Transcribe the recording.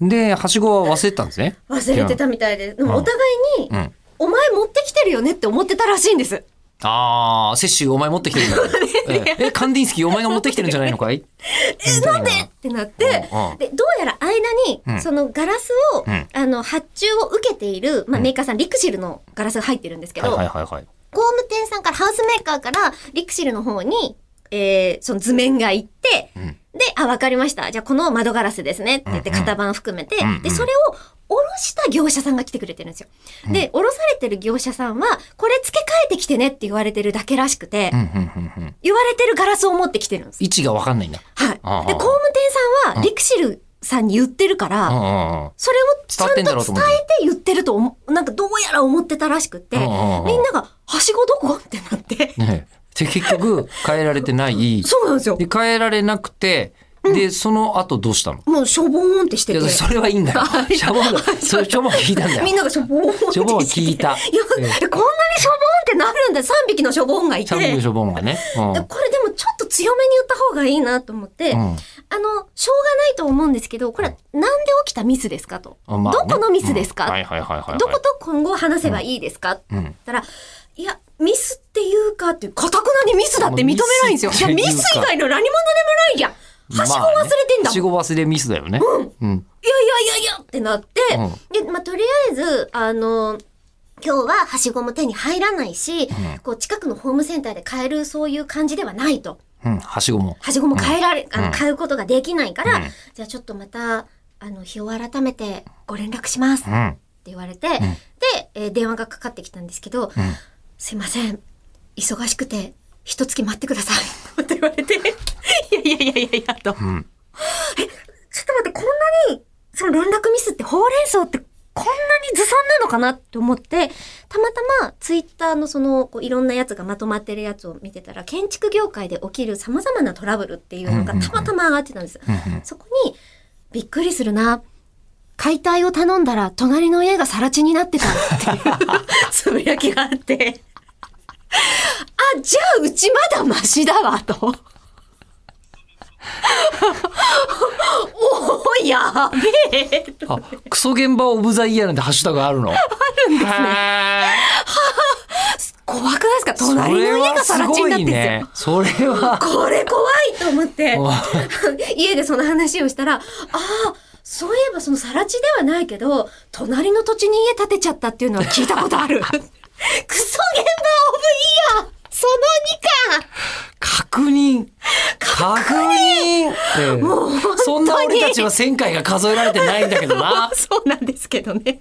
で、はしごは忘れてたんですね。忘れてたみたいで、でもお互いに、うん。お前持ってきてるよねって思ってたらしいんです。ああ、摂取お前持ってきてるんだ。ええ、カンディンスキーお前が持ってきてるんじゃないのかい？え、な。んで？ってなって、うんうん。で、どうやら間に、うん。そのガラスを、うん。あの、発注を受けている、まあ、メーカーさん、リクシルのガラスが入ってるんですけど、はいはいはいはい。工務店さんから、ハウスメーカーから、リクシルの方に、えー、その図面が行って、うんで、あ、わかりました。じゃあ、この窓ガラスですね。って言って、うんうん型番含めて、うんうんで、それを、おろした業者さんが来てくれてるんですよ。で、おろされてる業者さんは、これ付け替えてきてねって言われてるだけらしくて、うんうんうんうん。言われてるガラスを持ってきてるんです。位置がわかんないんだ。はい。で、工務店さんは、リクシルさんに言ってるから、うんうんうん。それをちゃんと伝えて言ってるとなんかどうやら思ってたらしくって、うんうんうんみんなが、はしごどこ？ってなって、ねえで、結局、変えられてない。そうなんですよで、。変えられなくて、で、その後どうしたの？もうしょぼーんってしてて。いや、それはいいんだよ。シャボンが、それシャボンが聞いたんだよ。みんながしょぼーんってしてて。しょぼーんは聞いたいや、ええでこんなにしょぼーんってなるんだ。3匹のしょぼーんがいて。シャボンのショボンがね。うんでこれでもちょっと強めに言った方がいいなと思って、うんあの、しょうがないと思うんですけど、これはなんで起きたミスですかと。あまあねどこのミスですか、うんはいはいはいはいはい。どこと今後話せばいいですか、ってうん言ったら、いや、ミスっていうかって、かたくなにミスだって認めないんですよ。いや、ミミス以外の何者でもないじゃん。はしご忘れてんだ。はしご忘れミスだよね。うん。うん。いやいやいやいやってなって、で、まあ、とりあえず、あの、今日ははしごも手に入らないし、んこう近くのホームセンターで買えるそういう感じではないと。うん。はしごも。はしごも買えられ、あの、うん買うことができないから、うんじゃあちょっとまた、あの、日を改めてご連絡します。ってうん。言われて、で、えー電話がかかってきたんですけど、うん。すいません。忙しくて、一月待ってください。って言われて、い やいやいやいやいや、と。うん。ちょっと待って、こんなに、その連絡ミスってほうれん草ってこんなにずさんなのかなって思って、たまたまツイッターのその、こういろんなやつがまとまってるやつを見てたら、建築業界で起きる様々なトラブルっていうのがたまたま上がってたんです。そこに、びっくりするな。解体を頼んだら、隣の家が更地になってたっていう つぶやきがあって。あ、じゃあうちまだマシだわ、と。おお、やべえ。あ、クソ現場オブザイヤーなんてハッシュタグあるの？あるんですね。怖くないですか？隣の家が更地になってんですよ。それは。これ怖いと思ってお、家でその話をしたら、ああ、そういえばその更地ではないけど、隣の土地に家建てちゃったっていうのは聞いたことある。クソ現場オブイヤーその2か確認。確認。ええそんな俺たちは1000回が数えられてないんだけどな。そうなんですけどね。